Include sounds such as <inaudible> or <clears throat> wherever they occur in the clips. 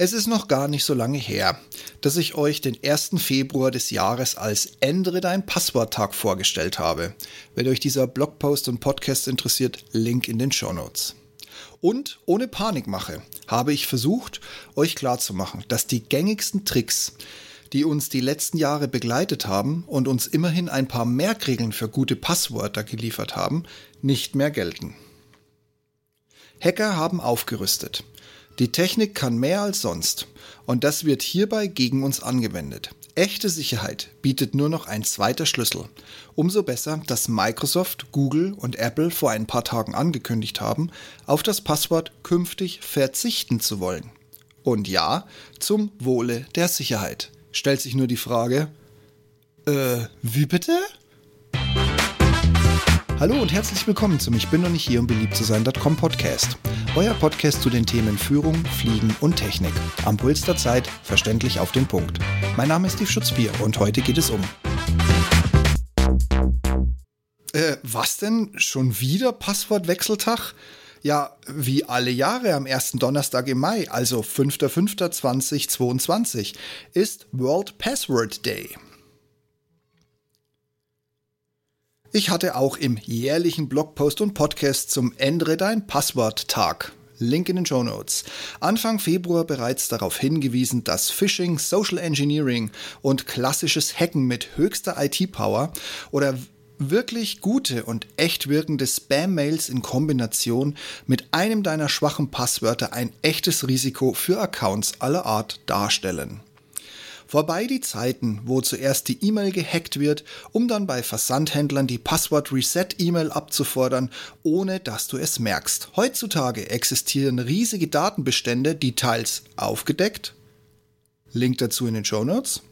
Es ist noch gar nicht so lange her, dass ich euch den 1. Februar des Jahres als Ändere dein Passworttag vorgestellt habe. Wenn euch dieser Blogpost und Podcast interessiert, Link in den Show Notes. Und ohne Panikmache habe ich versucht, euch klarzumachen, dass die gängigsten Tricks, die uns die letzten Jahre begleitet haben und uns immerhin ein paar Merkregeln für gute Passwörter geliefert haben, nicht mehr gelten. Hacker haben aufgerüstet. Die Technik kann mehr als sonst und das wird hierbei gegen uns angewendet. Echte Sicherheit bietet nur noch ein zweiter Schlüssel. Umso besser, dass Microsoft, Google und Apple vor ein paar Tagen angekündigt haben, auf das Passwort künftig verzichten zu wollen. Und ja, zum Wohle der Sicherheit. Stellt sich nur die Frage, äh, wie bitte? Hallo und herzlich willkommen zum Ich bin noch nicht hier, um beliebt zu sein.com Podcast. Euer Podcast zu den Themen Führung, Fliegen und Technik. Am Puls der Zeit, verständlich auf den Punkt. Mein Name ist Steve Schutzbier und heute geht es um. Äh, was denn? Schon wieder Passwortwechseltag? Ja, wie alle Jahre am ersten Donnerstag im Mai, also 5.5.2022, ist World Password Day. Ich hatte auch im jährlichen Blogpost und Podcast zum Ändere dein Passwort-Tag. Link in den Show Notes. Anfang Februar bereits darauf hingewiesen, dass Phishing, Social Engineering und klassisches Hacken mit höchster IT-Power oder wirklich gute und echt wirkende Spam-Mails in Kombination mit einem deiner schwachen Passwörter ein echtes Risiko für Accounts aller Art darstellen. Vorbei die Zeiten, wo zuerst die E-Mail gehackt wird, um dann bei Versandhändlern die Passwort-Reset-E-Mail abzufordern, ohne dass du es merkst. Heutzutage existieren riesige Datenbestände, die teils aufgedeckt, Link dazu in den Show Notes,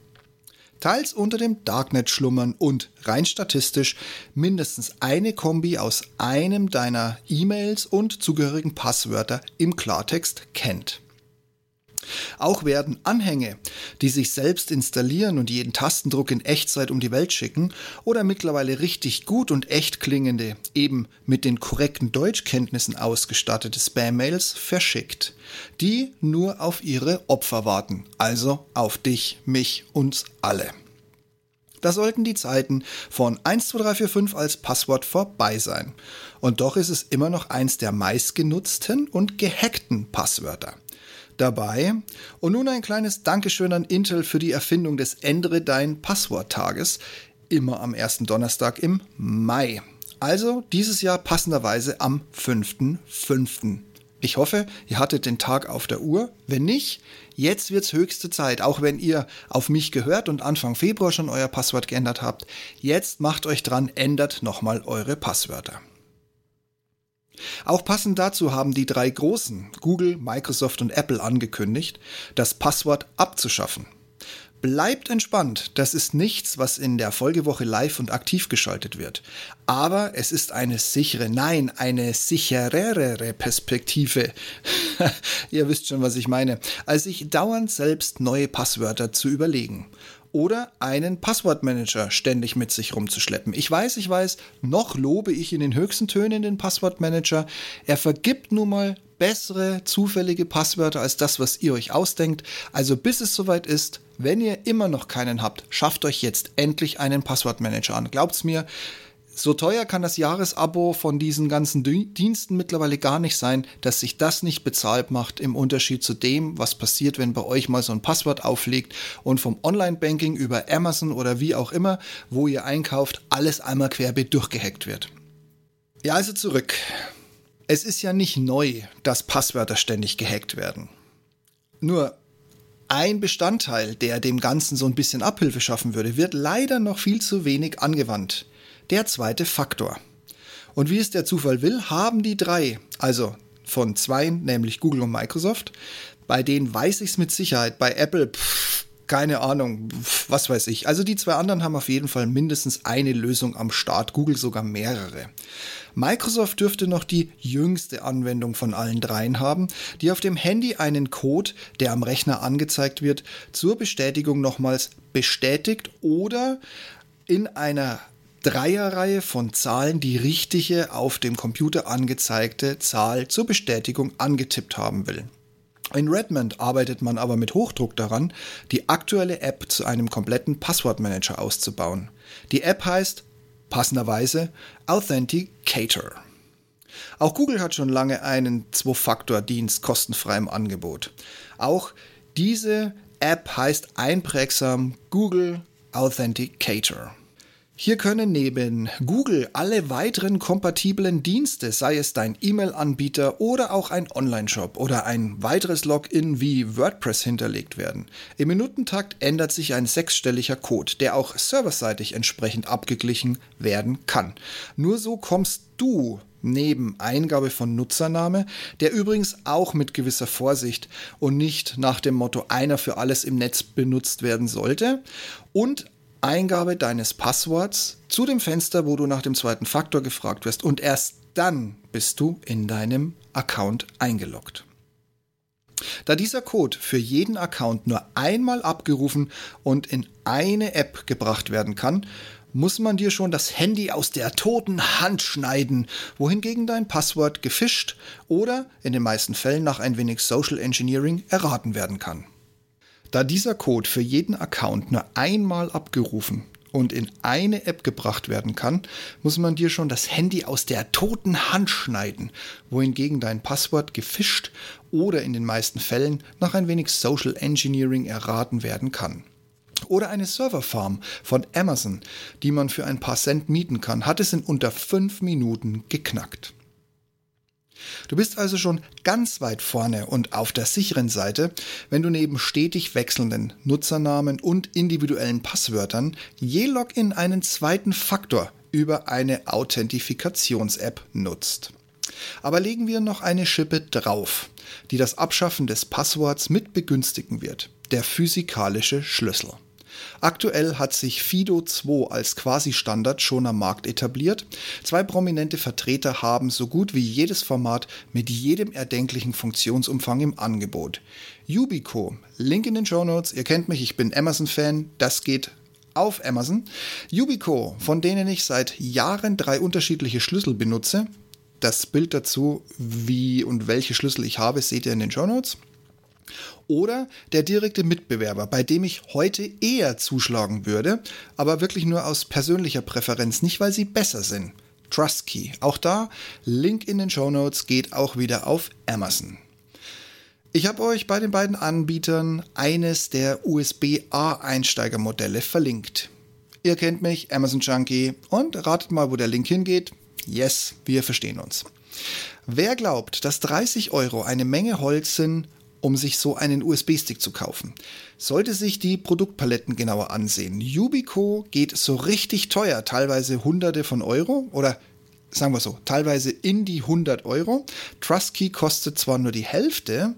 teils unter dem Darknet schlummern und rein statistisch mindestens eine Kombi aus einem deiner E-Mails und zugehörigen Passwörter im Klartext kennt. Auch werden Anhänge, die sich selbst installieren und jeden Tastendruck in Echtzeit um die Welt schicken, oder mittlerweile richtig gut und echt klingende, eben mit den korrekten Deutschkenntnissen ausgestattete Spam-Mails verschickt, die nur auf ihre Opfer warten, also auf dich, mich, uns alle. Da sollten die Zeiten von 12345 als Passwort vorbei sein. Und doch ist es immer noch eins der meistgenutzten und gehackten Passwörter dabei. Und nun ein kleines Dankeschön an Intel für die Erfindung des Ändere dein Passwort-Tages, immer am ersten Donnerstag im Mai. Also dieses Jahr passenderweise am 5.5. Ich hoffe, ihr hattet den Tag auf der Uhr. Wenn nicht, jetzt wird's höchste Zeit, auch wenn ihr auf mich gehört und Anfang Februar schon euer Passwort geändert habt. Jetzt macht euch dran, ändert nochmal eure Passwörter. Auch passend dazu haben die drei Großen, Google, Microsoft und Apple, angekündigt, das Passwort abzuschaffen. Bleibt entspannt, das ist nichts, was in der Folgewoche live und aktiv geschaltet wird. Aber es ist eine sichere, nein, eine sicherere Perspektive. <laughs> Ihr wisst schon, was ich meine, als sich dauernd selbst neue Passwörter zu überlegen oder einen Passwortmanager ständig mit sich rumzuschleppen. Ich weiß, ich weiß, noch lobe ich in den höchsten Tönen den Passwortmanager. Er vergibt nun mal bessere zufällige Passwörter als das, was ihr euch ausdenkt. Also bis es soweit ist, wenn ihr immer noch keinen habt, schafft euch jetzt endlich einen Passwortmanager an. Glaubt's mir, so teuer kann das Jahresabo von diesen ganzen Diensten mittlerweile gar nicht sein, dass sich das nicht bezahlt macht im Unterschied zu dem, was passiert, wenn bei euch mal so ein Passwort auflegt und vom Online-Banking über Amazon oder wie auch immer, wo ihr einkauft, alles einmal querbeet durchgehackt wird. Ja, also zurück. Es ist ja nicht neu, dass Passwörter ständig gehackt werden. Nur ein Bestandteil, der dem Ganzen so ein bisschen Abhilfe schaffen würde, wird leider noch viel zu wenig angewandt der zweite Faktor. Und wie es der Zufall will, haben die drei, also von zwei, nämlich Google und Microsoft, bei denen weiß ich es mit Sicherheit, bei Apple, pff, keine Ahnung, pff, was weiß ich. Also die zwei anderen haben auf jeden Fall mindestens eine Lösung am Start, Google sogar mehrere. Microsoft dürfte noch die jüngste Anwendung von allen dreien haben, die auf dem Handy einen Code, der am Rechner angezeigt wird, zur Bestätigung nochmals bestätigt oder in einer Dreierreihe von Zahlen die richtige auf dem Computer angezeigte Zahl zur Bestätigung angetippt haben will. In Redmond arbeitet man aber mit Hochdruck daran, die aktuelle App zu einem kompletten Passwortmanager auszubauen. Die App heißt passenderweise Authenticator. Auch Google hat schon lange einen Zwei-Faktor-Dienst kostenfrei im Angebot. Auch diese App heißt einprägsam Google Authenticator. Hier können neben Google alle weiteren kompatiblen Dienste, sei es dein E-Mail-Anbieter oder auch ein Online-Shop oder ein weiteres Login wie WordPress hinterlegt werden. Im Minutentakt ändert sich ein sechsstelliger Code, der auch serverseitig entsprechend abgeglichen werden kann. Nur so kommst du neben Eingabe von Nutzername, der übrigens auch mit gewisser Vorsicht und nicht nach dem Motto einer für alles im Netz benutzt werden sollte, und Eingabe deines Passworts zu dem Fenster, wo du nach dem zweiten Faktor gefragt wirst und erst dann bist du in deinem Account eingeloggt. Da dieser Code für jeden Account nur einmal abgerufen und in eine App gebracht werden kann, muss man dir schon das Handy aus der toten Hand schneiden, wohingegen dein Passwort gefischt oder in den meisten Fällen nach ein wenig Social Engineering erraten werden kann. Da dieser Code für jeden Account nur einmal abgerufen und in eine App gebracht werden kann, muss man dir schon das Handy aus der toten Hand schneiden, wohingegen dein Passwort gefischt oder in den meisten Fällen nach ein wenig Social Engineering erraten werden kann. Oder eine Serverfarm von Amazon, die man für ein paar Cent mieten kann, hat es in unter fünf Minuten geknackt. Du bist also schon ganz weit vorne und auf der sicheren Seite, wenn du neben stetig wechselnden Nutzernamen und individuellen Passwörtern je Login einen zweiten Faktor über eine Authentifikations-App nutzt. Aber legen wir noch eine Schippe drauf, die das Abschaffen des Passworts mit begünstigen wird, der physikalische Schlüssel. Aktuell hat sich Fido 2 als Quasi-Standard schon am Markt etabliert. Zwei prominente Vertreter haben so gut wie jedes Format mit jedem erdenklichen Funktionsumfang im Angebot. Yubico, Link in den Show Notes. Ihr kennt mich, ich bin Amazon-Fan. Das geht auf Amazon. Yubico, von denen ich seit Jahren drei unterschiedliche Schlüssel benutze. Das Bild dazu, wie und welche Schlüssel ich habe, seht ihr in den Show Notes. Oder der direkte Mitbewerber, bei dem ich heute eher zuschlagen würde, aber wirklich nur aus persönlicher Präferenz, nicht weil sie besser sind. Trustkey. Auch da, Link in den Show Notes geht auch wieder auf Amazon. Ich habe euch bei den beiden Anbietern eines der USB-A-Einsteigermodelle verlinkt. Ihr kennt mich, Amazon Junkie, und ratet mal, wo der Link hingeht. Yes, wir verstehen uns. Wer glaubt, dass 30 Euro eine Menge Holz sind, um sich so einen USB-Stick zu kaufen. Sollte sich die Produktpaletten genauer ansehen. Yubico geht so richtig teuer, teilweise hunderte von Euro oder sagen wir so, teilweise in die 100 Euro. Trustkey kostet zwar nur die Hälfte,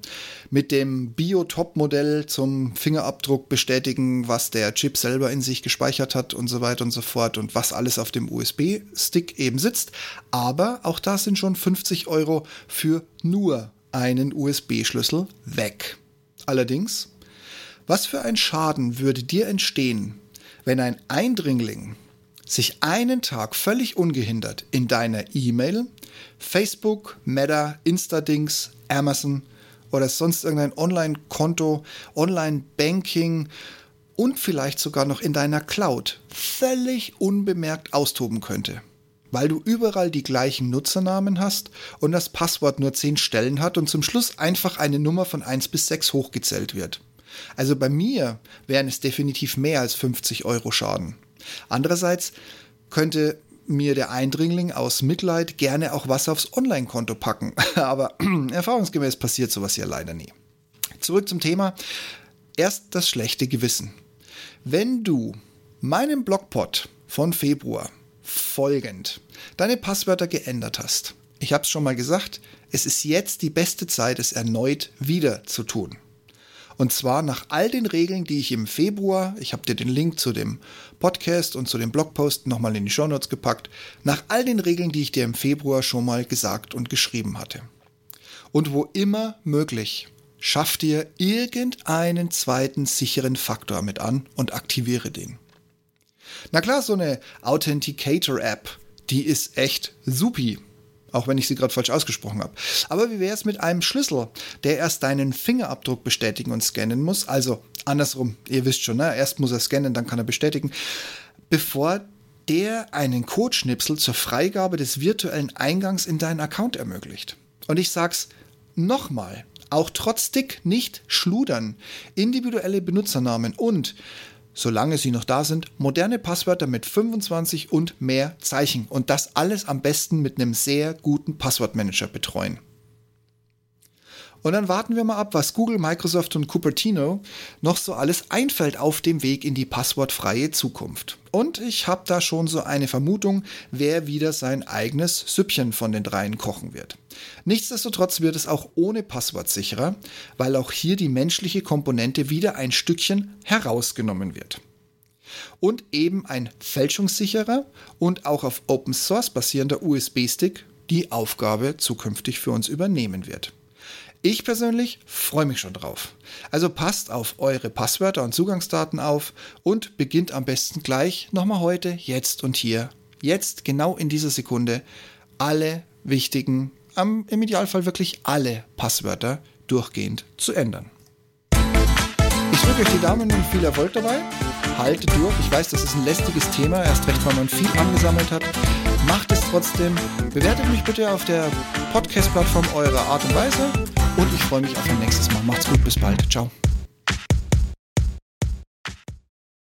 mit dem Bio-Top-Modell zum Fingerabdruck bestätigen, was der Chip selber in sich gespeichert hat und so weiter und so fort und was alles auf dem USB-Stick eben sitzt. Aber auch da sind schon 50 Euro für nur einen USB-Schlüssel weg. Allerdings, was für ein Schaden würde dir entstehen, wenn ein Eindringling sich einen Tag völlig ungehindert in deiner E-Mail, Facebook, Meta, Instadings, Amazon oder sonst irgendein Online-Konto, Online-Banking und vielleicht sogar noch in deiner Cloud völlig unbemerkt austoben könnte weil du überall die gleichen Nutzernamen hast und das Passwort nur 10 Stellen hat und zum Schluss einfach eine Nummer von 1 bis 6 hochgezählt wird. Also bei mir wären es definitiv mehr als 50 Euro Schaden. Andererseits könnte mir der Eindringling aus Mitleid gerne auch was aufs Online-Konto packen. <laughs> Aber <clears throat> erfahrungsgemäß passiert sowas ja leider nie. Zurück zum Thema. Erst das schlechte Gewissen. Wenn du meinen Blogpot von Februar folgend deine Passwörter geändert hast. Ich habe es schon mal gesagt, es ist jetzt die beste Zeit, es erneut wieder zu tun. Und zwar nach all den Regeln, die ich im Februar, ich habe dir den Link zu dem Podcast und zu dem Blogpost nochmal in die Shownotes gepackt, nach all den Regeln, die ich dir im Februar schon mal gesagt und geschrieben hatte. Und wo immer möglich, schaff dir irgendeinen zweiten sicheren Faktor mit an und aktiviere den. Na klar, so eine Authenticator-App, die ist echt supi. auch wenn ich sie gerade falsch ausgesprochen habe. Aber wie wäre es mit einem Schlüssel, der erst deinen Fingerabdruck bestätigen und scannen muss? Also andersrum, ihr wisst schon, ne? erst muss er scannen, dann kann er bestätigen, bevor der einen Codeschnipsel zur Freigabe des virtuellen Eingangs in deinen Account ermöglicht. Und ich sag's nochmal, auch trotz Dick nicht schludern. Individuelle Benutzernamen und solange sie noch da sind, moderne Passwörter mit 25 und mehr Zeichen und das alles am besten mit einem sehr guten Passwortmanager betreuen. Und dann warten wir mal ab, was Google, Microsoft und Cupertino noch so alles einfällt auf dem Weg in die passwortfreie Zukunft. Und ich habe da schon so eine Vermutung, wer wieder sein eigenes Süppchen von den dreien kochen wird. Nichtsdestotrotz wird es auch ohne Passwort sicherer, weil auch hier die menschliche Komponente wieder ein Stückchen herausgenommen wird. Und eben ein fälschungssicherer und auch auf Open Source basierender USB-Stick die Aufgabe zukünftig für uns übernehmen wird. Ich persönlich freue mich schon drauf. Also passt auf eure Passwörter und Zugangsdaten auf und beginnt am besten gleich nochmal heute, jetzt und hier, jetzt genau in dieser Sekunde alle wichtigen, im Idealfall wirklich alle Passwörter durchgehend zu ändern. Ich drücke euch die Daumen und viel Erfolg dabei. Haltet durch. Ich weiß, das ist ein lästiges Thema, erst recht, weil man viel angesammelt hat. Macht es trotzdem. Bewertet mich bitte auf der Podcast-Plattform eurer Art und Weise und ich freue mich auf ein nächstes Mal. Macht's gut, bis bald. Ciao.